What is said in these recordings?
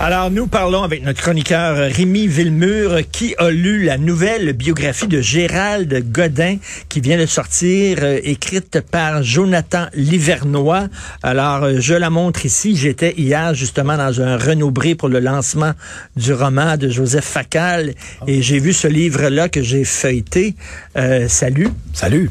Alors, nous parlons avec notre chroniqueur Rémi Villemur qui a lu la nouvelle biographie de Gérald Godin qui vient de sortir, euh, écrite par Jonathan Livernois. Alors, euh, je la montre ici. J'étais hier justement dans un Renaud-Bré pour le lancement du roman de Joseph Facal et j'ai vu ce livre-là que j'ai feuilleté. Euh, salut. Salut.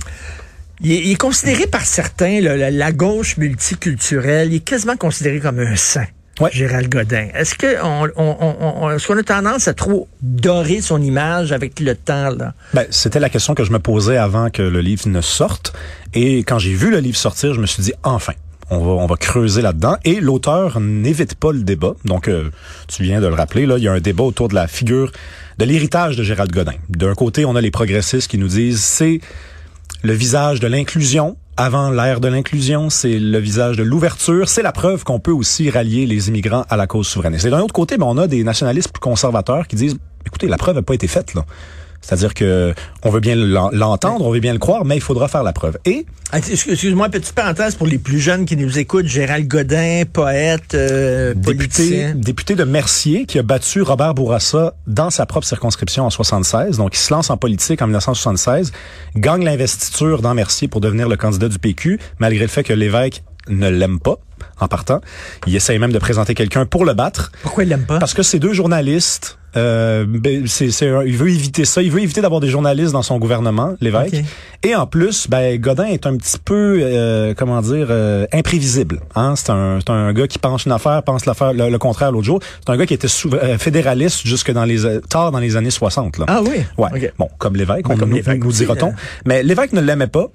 Il est, il est considéré par certains, là, la, la gauche multiculturelle, il est quasiment considéré comme un saint. Ouais. Gérald Godin. Est-ce que on, on, on, on- est-ce qu'on a tendance à trop dorer son image avec le temps là? Ben, c'était la question que je me posais avant que le livre ne sorte. Et quand j'ai vu le livre sortir, je me suis dit, enfin. On va, on va creuser là-dedans. Et l'auteur n'évite pas le débat. Donc, euh, tu viens de le rappeler, là, il y a un débat autour de la figure, de l'héritage de Gérald Godin. D'un côté, on a les progressistes qui nous disent, c'est le visage de l'inclusion. Avant l'ère de l'inclusion, c'est le visage de l'ouverture. C'est la preuve qu'on peut aussi rallier les immigrants à la cause souverainiste. Et d'un autre côté, ben, on a des nationalistes plus conservateurs qui disent, écoutez, la preuve n'a pas été faite, là. C'est-à-dire que on veut bien l'en- l'entendre, on veut bien le croire, mais il faudra faire la preuve. Et Ah, excuse- Excuse-moi, petite parenthèse pour les plus jeunes qui nous écoutent. Gérald Godin, poète, euh, député, député de Mercier qui a battu Robert Bourassa dans sa propre circonscription en 76. Donc, il se lance en politique en 1976, gagne l'investiture dans Mercier pour devenir le candidat du PQ, malgré le fait que l'évêque ne l'aime pas en partant. Il essaye même de présenter quelqu'un pour le battre. Pourquoi il l'aime pas? Parce que ces deux journalistes, euh, ben, c'est, il veut éviter ça. Il veut éviter d'avoir des journalistes dans son gouvernement, l'évêque. Ok. Et en plus, ben, Godin est un petit peu, euh, comment dire, euh, imprévisible. Hein? C'est, un, un gars qui pense une affaire, pense l'affaire, le, le contraire l'autre jour. C'est un gars qui était sou- euh, fédéraliste jusque dans les euh, tard dans les années 60. Là. Ah oui? Ouais. Ok. Bon, comme l'évêque, on comme nous, nous dira-t-on. euh. Mais l'évêque ne l'aimait pas.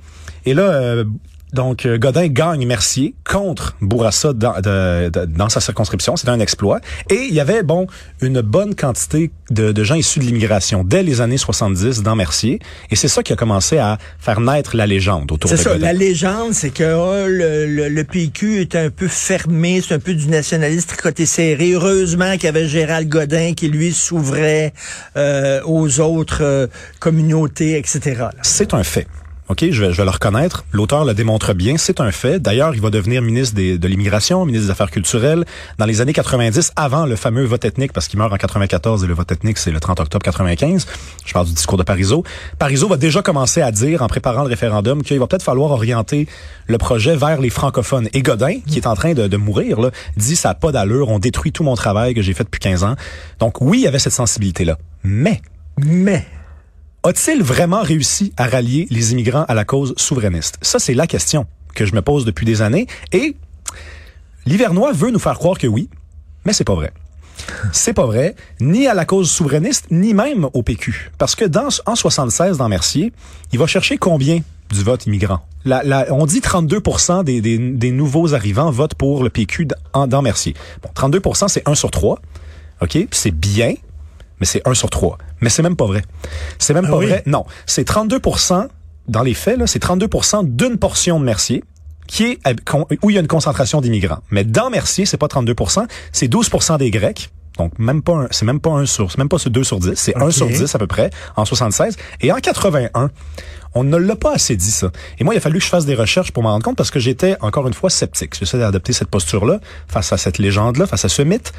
Et là, euh, donc euh, Godin gagne Mercier contre Bourassa dans, de- de- dans sa circonscription. C'était un exploit. Et il y avait bon une bonne quantité de, de gens issus de l'immigration dès les années 70 dans Mercier. Et c'est ça qui a commencé à faire naître la légende autour C'est de ça, Godin. la légende, c'est que oh, le, le, le PQ est un peu fermé, c'est un peu du nationalisme tricoté serré. Heureusement qu'il y avait Gérald Godin qui, lui, s'ouvrait euh, aux autres euh, communautés, etc. C'est un fait. OK, je vais, je le reconnaître. L'auteur le démontre bien, c'est un fait. D'ailleurs, il va devenir ministre de l'immigration, ministre des Affaires culturelles dans les années 90, avant le fameux vote ethnique, parce qu'il meurt en 94 et le vote ethnique, c'est le 30 octobre 95. Je parle du discours de Parizeau. Parizeau va déjà commencer à dire, en préparant le référendum, qu'il va peut-être falloir orienter le projet vers les francophones. Et Godin, qui est en train de, de mourir, là, dit ça n'a pas d'allure, on détruit tout mon travail que j'ai fait depuis 15 ans. Donc oui, il y avait cette sensibilité-là. Mais Mais, a-t-il vraiment réussi à rallier les immigrants à la cause souverainiste? Ça, c'est la question que je me pose depuis des années. Et l'Hivernois veut nous faire croire que oui, mais c'est pas vrai. C'est pas vrai, ni à la cause souverainiste, ni même au PQ. Parce que dans, en 76, dans Mercier, il va chercher combien du vote immigrant? On dit 32 des, des, nouveaux arrivants votent pour le PQ dans, dans Mercier. Bon, 32% c'est 1 sur 3. OK? C'est bien, mais c'est 1 sur 3. Mais c'est même pas vrai. C'est même Ah pas oui? vrai. Non, c'est 32% dans les faits, là, c'est 32% d'une portion de Mercier qui est où il y a une concentration d'immigrants. Mais dans Mercier, c'est pas 32% c'est 12% des Grecs. Donc même pas c'est même pas un sur c'est même pas ce 2 sur 10, c'est 1 Ok. sur 10 à peu près en 76 et en 81 on ne l'a pas assez dit ça. Et moi, il a fallu que je fasse des recherches pour m'en rendre compte parce que j'étais encore une fois sceptique. J'essaie d'adopter cette posture-là face à cette légende-là, face à ce mythe.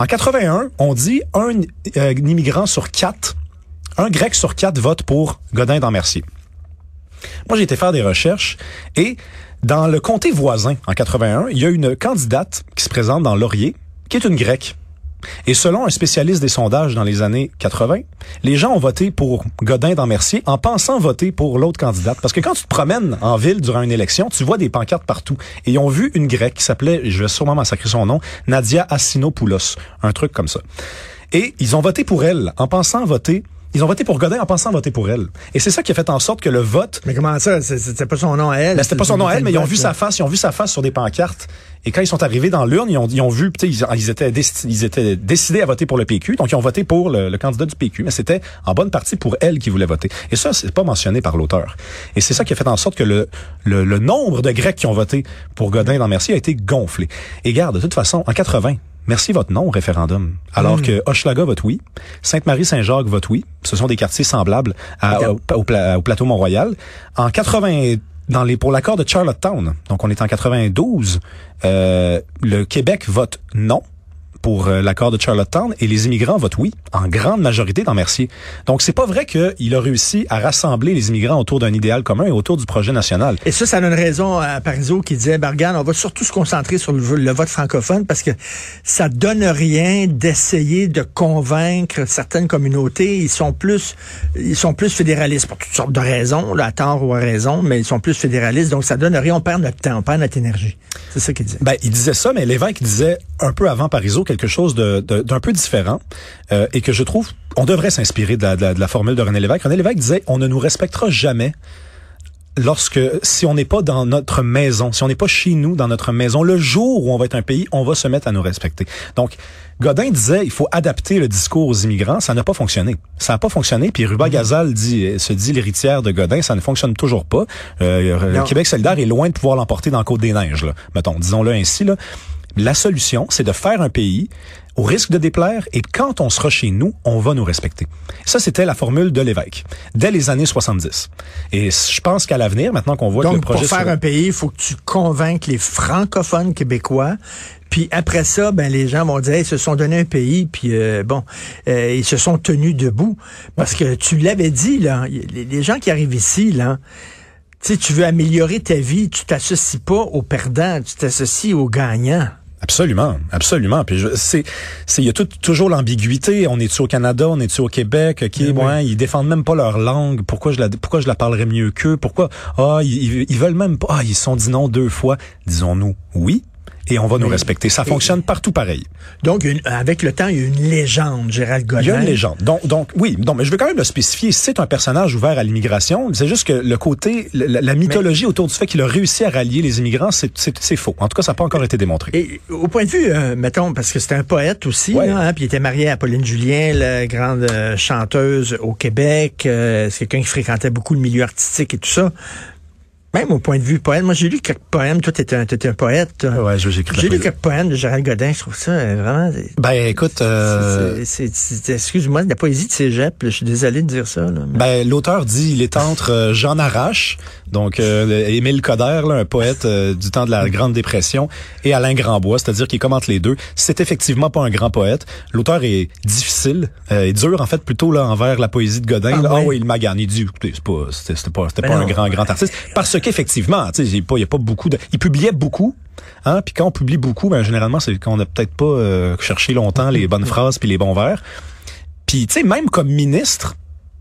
En 81, on dit un euh, immigrant sur quatre, un grec sur quatre vote pour Godin dans Mercier. Moi, j'ai été faire des recherches et dans le comté voisin, en 81, il y a une candidate qui se présente dans Laurier, qui est une grecque. Et selon un spécialiste des sondages dans les années 80, les gens ont voté pour Godin dans Mercier en pensant voter pour l'autre candidate. Parce que quand tu te promènes en ville durant une élection, tu vois des pancartes partout. Et ils ont vu une grecque qui s'appelait, je vais sûrement massacrer son nom, Nadia Assinopoulos. Un truc comme ça. Et ils ont voté pour elle en pensant voter ils ont voté pour Godin en pensant voter pour elle. Et c'est ça qui a fait en sorte que le vote mais comment ça? C'était pas son nom à elle. ben, c'était pas son nom à elle, mais ils ont vu sa face, ils ont vu sa face sur des pancartes. Et quand ils sont arrivés dans l'urne, ils ont, ils ont vu, ils, ils étaient ils étaient décidés à voter pour le PQ, donc ils ont voté pour le, le candidat du PQ, mais c'était en bonne partie pour elle qui voulait voter. Et ça, c'est pas mentionné par l'auteur. Et c'est ça qui a fait en sorte que le, le, le nombre de Grecs qui ont voté pour Godin dans Mercier a été gonflé. Et garde, de toute façon, en 80, merci votre non au référendum. Alors Hmm. que Hochelaga vote oui, Sainte-Marie-Saint-Jacques vote oui. Ce sont des quartiers semblables à- au, au pla- au plateau Mont-Royal. En 80 dans les pour l'accord de Charlottetown, donc on est en 92, euh, le Québec vote non pour euh, l'accord de Charlottetown et les immigrants votent oui en grande majorité dans Mercier. Donc c'est pas vrai qu'il a réussi à rassembler les immigrants autour d'un idéal commun et autour du projet national. Et ça, ça donne raison à Parizeau qui disait, ben, regarde, on va surtout se concentrer sur le, le vote francophone parce que ça donne rien d'essayer de convaincre certaines communautés. Ils sont plus, ils sont plus fédéralistes pour toutes sortes de raisons, là, à tort ou à raison, mais ils sont plus fédéralistes. Donc ça donne rien. On perd notre temps, on perd notre énergie. C'est ça qu'il disait. Ben, il disait ça, mais l'évêque disait un peu avant Parizeau quelque chose de, de- d'un peu différent euh, et que je trouve, on devrait s'inspirer de la, de la- de la formule de René Lévesque. René Lévesque disait, on ne nous respectera jamais lorsque, si on n'est pas dans notre maison, si on n'est pas chez nous, dans notre maison, le jour où on va être un pays, on va se mettre à nous respecter. Donc, Godin disait, il faut adapter le discours aux immigrants. Ça n'a pas fonctionné. Ça n'a pas fonctionné. Puis Ruba Gazal dit, se dit l'héritière de Godin. Ça ne fonctionne toujours pas. Euh, le. Québec solidaire est loin de pouvoir l'emporter dans la Côte des Neiges. Là. Mettons, disons-le ainsi. Là. La solution, c'est de faire un pays au risque de déplaire et quand on sera chez nous, on va nous respecter. Ça, c'était la formule de l'évêque dès les années 70. Et je pense qu'à l'avenir, maintenant qu'on voit que le Donc, pour projet... faire un pays, il faut que tu convainques les francophones québécois. Puis après ça, ben les gens vont dire, Hey, ils se sont donné un pays, puis euh, bon, euh, ils se sont tenus debout. Parce que tu l'avais dit, là, les gens qui arrivent ici, là, tu sais, tu veux améliorer ta vie, tu t'associes pas aux perdants, tu t'associes aux gagnants. Absolument, absolument. Puis je- c'est, c'est, il y a tout- toujours l'ambiguïté. On est-tu au Canada, on est-tu au Québec? Ok, Oui. ouais, ils défendent même pas leur langue. Pourquoi je la, pourquoi je la parlerais mieux qu'eux? Pourquoi? Ah, ils, ils veulent même pas. Ah, ils se sont dit non deux fois. Disons-nous oui. Et on va nous respecter. Ça fonctionne partout pareil. Donc, une- avec le temps, il y a une légende, Gérald Godin. Il y a une légende. Donc, donc oui, donc, mais je veux quand même le spécifier. C'est un personnage ouvert à l'immigration. C'est juste que le côté, la, la mythologie autour du fait qu'il a réussi à rallier les immigrants, c'est, faux. En tout cas, ça n'a pas encore été démontré. Et au point de vue, euh, mettons, parce que c'était un poète aussi, Ouais. là, hein, puis il était marié à Pauline Julien, la grande euh, chanteuse au Québec. euh, c'est quelqu'un qui fréquentait beaucoup le milieu artistique et tout ça. Même au point de vue poète, moi j'ai lu quelques poèmes. Toi, t'étais un, un poète. toi. Ouais, je- j'ai écrit J'ai lu quelques poèmes de Gérald Godin. Je trouve ça euh, vraiment. Ben, écoute, euh, Excuse-moi, la poésie de cégep. là, Je suis désolé de dire ça. Là, mais- Ben, l'auteur dit il est entre euh, Jean Arrache, donc euh, Émile Coder, là, un poète euh, du temps de la Grande Dépression, et Alain Grandbois, c'est-à-dire qu'il commente les deux. C'est effectivement pas un grand poète. L'auteur est difficile, euh, est dur en fait plutôt là envers la poésie de Godin. Ah là. Ah ouais. oui, il. Il dit écoutez, c'est pas, c'était pas, c'était Ben pas un non. grand grand artiste parce qu'effectivement, tu sais, il y a pas, il y a pas beaucoup de, il publiait beaucoup. Hein, puis quand on publie beaucoup, ben généralement c'est qu'on a peut-être pas euh, cherché longtemps les bonnes phrases puis les bons vers. Puis, tu sais, même comme ministre,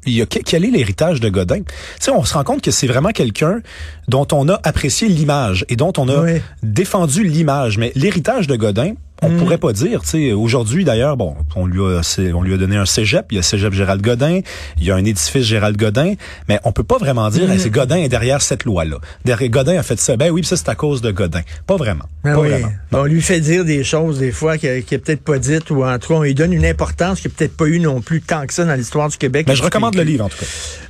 il y a, que- quel est l'héritage de Godin? Tu sais, on se rend compte que c'est vraiment quelqu'un dont on a apprécié l'image et dont on a Oui. défendu l'image. Mais l'héritage de Godin, on Mm. pourrait pas dire. Tu sais, aujourd'hui d'ailleurs, bon, on lui a, on lui a donné un cégep. Il y a cégep Gérald Godin. Il y a un édifice Gérald Godin. Mais on peut pas vraiment dire, Mm. Hey, c'est Godin est derrière cette loi-là. Derrière Godin a fait ça. Ben oui, ça c'est à cause de Godin. Pas vraiment. Ah pas oui. vraiment. On lui fait dire des choses des fois qu'il n'a peut-être pas dites ou en tout cas on lui donne une importance qu'il n'a peut-être pas eu non plus tant que ça dans l'histoire du Québec. Mais je recommande le livre en tout cas.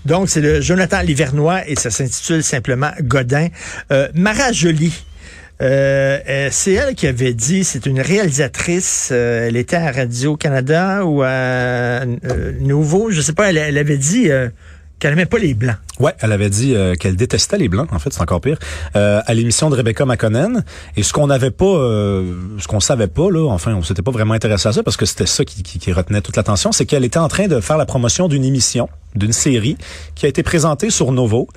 Donc c'est le Jonathan Livernois et ça s'intitule simplement Godin. Euh, Mara Joly. Euh, euh, c'est elle qui avait dit, c'est une réalisatrice, euh, elle était à Radio-Canada ou à euh, Nouveau, je sais pas, elle, elle avait dit euh, qu'elle n'aimait pas les Blancs. Ouais, elle avait dit euh, qu'elle détestait les blancs. En fait, c'est encore pire. Euh, à l'émission de Rebecca McConnell. Et ce qu'on n'avait pas, euh, ce qu'on savait pas là, enfin, on s'était pas vraiment intéressé à ça parce que c'était ça qui, qui, qui retenait toute l'attention, c'est qu'elle était en train de faire la promotion d'une émission, d'une série qui a été présentée sur Novo.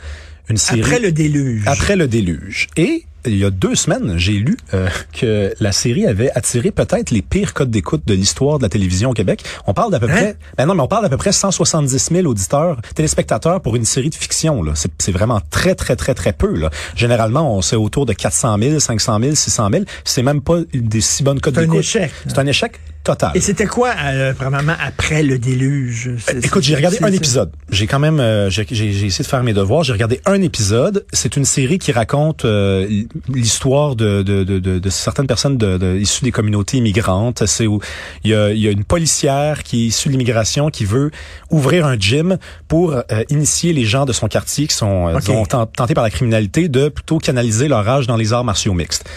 Une série Après le déluge. après le déluge. Et il y a deux semaines, j'ai lu euh, que la série avait attiré peut-être les pires codes d'écoute de l'histoire de la télévision au Québec. On parle d'à peu Hein? près, ben non, mais on parle d'à peu près 170 000 auditeurs, téléspectateurs pour une série de fiction. Là, c'est, c'est vraiment très très très très peu. Là. Généralement, on sait autour de 400 000, 500 000, 600 000. C'est même pas des si bonnes codes C'est un d'écoute. échec. C'est un échec total. Et c'était quoi, euh, premièrement, après le déluge? C'est- Écoute, j'ai regardé un épisode. J'ai quand même, euh, j'ai essayé de faire mes devoirs. J'ai regardé un épisode. C'est une série qui raconte euh, l'histoire de, de, de, de, de certaines personnes de, de, issues des communautés immigrantes. C'est où il y a, y a une policière qui est issue de l'immigration qui veut ouvrir un gym pour euh, initier les gens de son quartier qui sont euh, Ok. disons, ten- tentés par la criminalité de plutôt canaliser leur âge dans les arts martiaux mixtes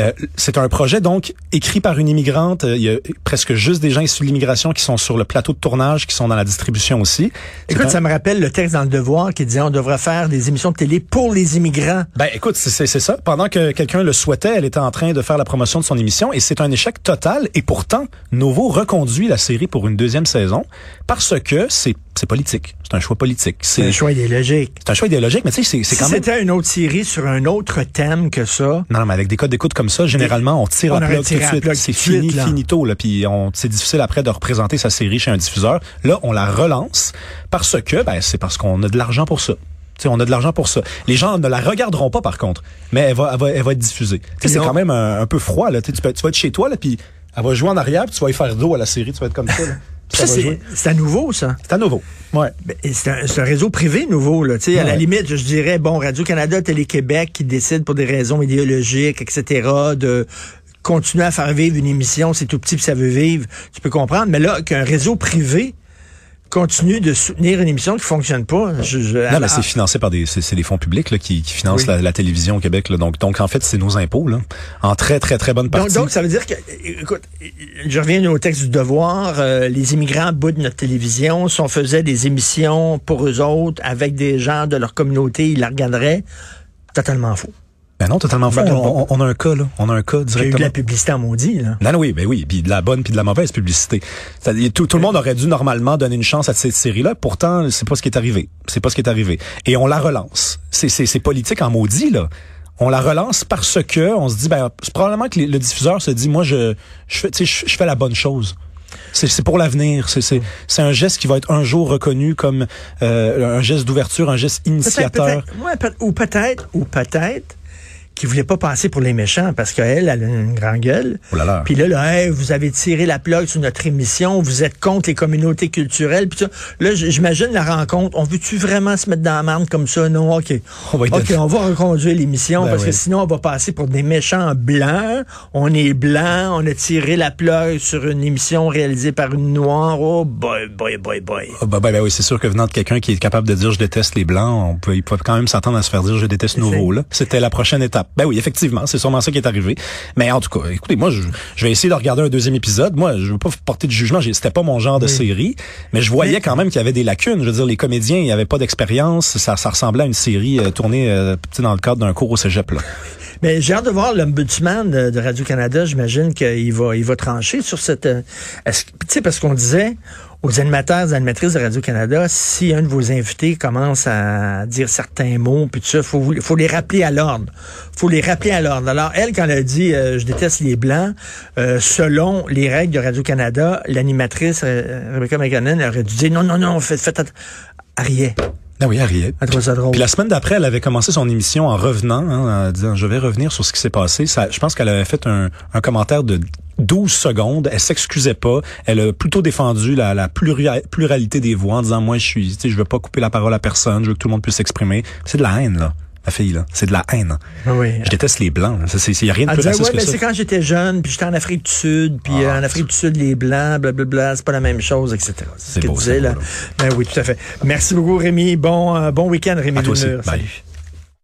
Euh, c'est un projet donc écrit par une immigrante. Euh, il y a presque juste des gens issus de l'immigration qui sont sur le plateau de tournage, qui sont dans la distribution aussi. Écoute, ça me rappelle le texte dans le Devoir qui disait on devrait faire des émissions de télé pour les immigrants. Ben écoute, c'est ça. Pendant que quelqu'un le souhaitait, elle était en train de faire la promotion de son émission et c'est un échec total. Et pourtant, Novo reconduit la série pour une deuxième saison parce que c'est c'est politique. C'est un choix politique. C'est un choix idéologique. C'est un choix idéologique, mais tu sais, c'est quand même... c'était une autre série sur un autre thème que ça... Non, mais avec des codes d'écoute comme ça, généralement, on tire la plug tout de suite. C'est fini, finito, là, puis c'est difficile après de représenter sa série chez un diffuseur. Là, on la relance parce que, ben, c'est parce qu'on a de l'argent pour ça. sais, on a de l'argent pour ça. Les gens ne la regarderont pas, par contre, mais elle va, elle va, elle va être diffusée. C'est quand même un, peu froid. Là. Tu, peux, tu vas être chez toi, là, puis elle va jouer en arrière, puis tu vas y faire dos à la série. Tu vas être comme ça. Là. c'est à nouveau, ça. C'est à nouveau. Ouais. Ben, c'est un, réseau privé nouveau, là. À la limite, je dirais, bon, Radio-Canada, Télé-Québec qui décide pour des raisons idéologiques, etc., de continuer à faire vivre une émission, c'est tout petit puis ça veut vivre, tu peux comprendre. Mais là, qu'un réseau privé continue de soutenir une émission qui fonctionne pas. Je, non, mais c'est financé par des, c'est, des fonds publics là, qui, qui financent la, télévision au Québec. Là. Donc, donc en fait, c'est nos impôts là, en très très très bonne partie. Donc, donc ça veut dire que, écoute, je reviens au texte du devoir. Euh, les immigrants bout notre télévision. Si on faisait des émissions pour eux autres avec des gens de leur communauté, ils la regarderaient. Totalement faux. Ben non, totalement faux. On, a un cas, là. On a un cas directement. Il y a eu de la publicité en maudit, là. Non, non, oui, ben oui. Puis de la bonne puis de la mauvaise publicité. Tout, tout le monde aurait dû normalement donner une chance à cette série-là. Pourtant, c'est pas ce qui est arrivé. C'est pas ce qui est arrivé. Et on la relance. C'est politique en maudit, là. On la relance parce que on se dit, ben, c'est probablement que le diffuseur se dit, moi, je, je fais, je, je fais la bonne chose. C'est pour l'avenir. C'est un geste qui va être un jour reconnu comme euh, un geste d'ouverture, un geste initiateur. Peut ou peut-être, ou peut-être qui voulait pas passer pour les méchants parce qu'elle, elle a une grande gueule. Oh là là. Puis là, là vous avez tiré la plug sur notre émission, vous êtes contre les communautés culturelles. Puis ça, là, j'imagine la rencontre. On veut-tu vraiment se mettre dans la merde comme ça? Non, OK. On va OK, on va reconduire l'émission ben parce que sinon, on va passer pour des méchants blancs. On est blanc, on a tiré la plug sur une émission réalisée par une noire. Oh boy, boy, boy, boy. Oh, bah, bah, oui, c'est sûr que venant de quelqu'un qui est capable de dire je déteste les blancs, on peut, il peut quand même s'attendre à se faire dire je déteste nouveau. Là. C'était la prochaine étape. Ben oui, effectivement, c'est sûrement ça qui est arrivé. Mais en tout cas, écoutez, moi, je, vais essayer de regarder un deuxième épisode. Moi, je veux pas porter de jugement. C'était pas mon genre de série, mais je voyais quand même qu'il y avait des lacunes. Je veux dire, les comédiens, il avait pas d'expérience. Ça, ça ressemblait à une série euh, tournée euh, dans le cadre d'un cours au cégep. Là. Mais j'ai hâte de voir l'ombudsman de, de Radio-Canada. J'imagine qu'il va, il va trancher sur cette... Euh, tu sais, parce qu'on disait aux animateurs et animatrices de Radio-Canada, si un de vos invités commence à dire certains mots, puis tout ça, faut, faut les rappeler à l'ordre. faut les rappeler à l'ordre. Alors, elle, quand elle a dit euh, Je déteste les Blancs », euh, selon les règles de Radio-Canada, l'animatrice euh, Rebecca McGannon aurait dû dire « Non, non, non, faites, faites Arié. Ah oui. Puis la semaine d'après, elle avait commencé son émission en revenant, hein, en disant je vais revenir sur ce qui s'est passé. Ça, je pense qu'elle avait fait un, un commentaire de 12 secondes, elle s'excusait pas, elle a plutôt défendu la, la pluralité des voix en disant moi je suis, je veux pas couper la parole à personne, je veux que tout le monde puisse s'exprimer. C'est de la haine là. La fille, là. C'est de la haine. Ah oui. Je déteste les Blancs. Il n'y a rien de plus raciste ouais, mais C'est quand j'étais jeune, puis j'étais en Afrique du Sud, puis ah, euh, en Afrique du Sud, les Blancs, blablabla, c'est pas la même chose, etc. C'est ce que tu disais, là. Ben oui, tout à fait. Merci beaucoup, Rémi. Bon, euh, bon week-end, Rémi à Salut.